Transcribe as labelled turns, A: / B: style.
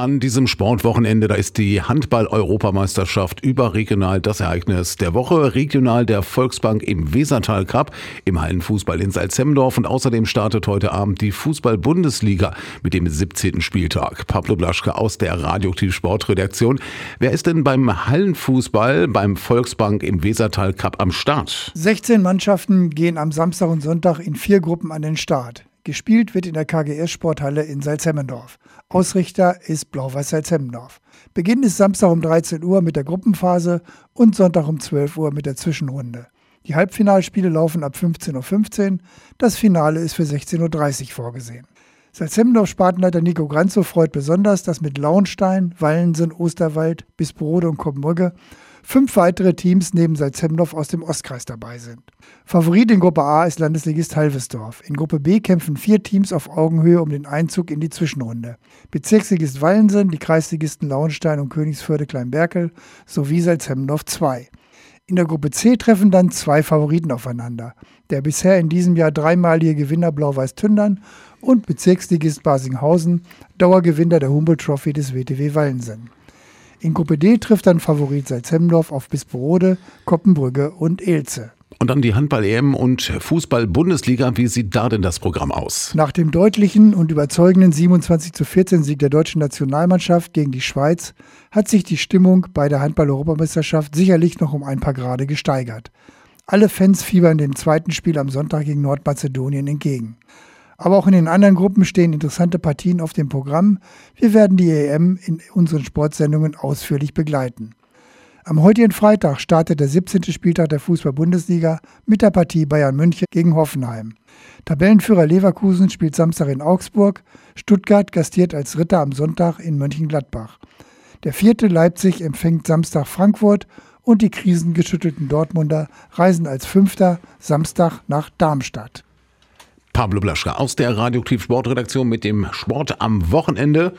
A: An diesem Sportwochenende, da ist die Handball-Europameisterschaft überregional das Ereignis der Woche. Regional der Volksbank im Wesertal Cup, im Hallenfußball in Salzemdorf und außerdem startet heute Abend die Fußball-Bundesliga mit dem 17. Spieltag. Pablo Blaschke aus der Radioaktiv Sportredaktion. Wer ist denn beim Hallenfußball beim Volksbank im Wesertal Cup am Start?
B: 16 Mannschaften gehen am Samstag und Sonntag in vier Gruppen an den Start. Gespielt wird in der KGS-Sporthalle in Salzhemmendorf. Ausrichter ist Blau-Weiß Salzhemmendorf. Beginn ist Samstag um 13 Uhr mit der Gruppenphase und Sonntag um 12 Uhr mit der Zwischenrunde. Die Halbfinalspiele laufen ab 15.15 Uhr, das Finale ist für 16.30 Uhr vorgesehen. Salzhemmendorf Spatenleiter Nico Granzow freut besonders, dass mit Lauenstein, Wallensen, Osterwald, Bisperode und Koppenbrücke fünf weitere Teams neben Salzhemmendorf aus dem Ostkreis dabei sind. Favorit in Gruppe A ist Landesligist Halvesdorf. In Gruppe B kämpfen vier Teams auf Augenhöhe um den Einzug in die Zwischenrunde. Bezirksligist Wallensen, die Kreisligisten Lauenstein und Königsförde Kleinberkel sowie Salzhemmendorf 2. In der Gruppe C treffen dann zwei Favoriten aufeinander. Der bisher in diesem Jahr dreimalige Gewinner Blau-Weiß Tündern und Bezirksligist Basinghausen, Dauergewinner der Humboldt Trophy des WTW Wallensen. In Gruppe D trifft dann Favorit Salzhemmendorf auf Bisperode, Koppenbrügge und Elze.
A: Und dann die Handball-EM und Fußball-Bundesliga. Wie sieht da denn das Programm aus?
B: Nach dem deutlichen und überzeugenden 27 zu 14 Sieg der deutschen Nationalmannschaft gegen die Schweiz hat sich die Stimmung bei der Handball-Europameisterschaft sicherlich noch um ein paar Grade gesteigert. Alle Fans fiebern dem zweiten Spiel am Sonntag gegen Nordmazedonien entgegen. Aber auch in den anderen Gruppen stehen interessante Partien auf dem Programm. Wir werden die EM in unseren Sportsendungen ausführlich begleiten. Am heutigen Freitag startet der 17. Spieltag der Fußball-Bundesliga mit der Partie Bayern München gegen Hoffenheim. Tabellenführer Leverkusen spielt Samstag in Augsburg, Stuttgart gastiert als Ritter am Sonntag in Mönchengladbach. Der vierte Leipzig empfängt Samstag Frankfurt und die krisengeschüttelten Dortmunder reisen als Fünfter Samstag nach Darmstadt.
A: Pablo Blaschka aus der Radioaktiv Sportredaktion mit dem Sport am Wochenende.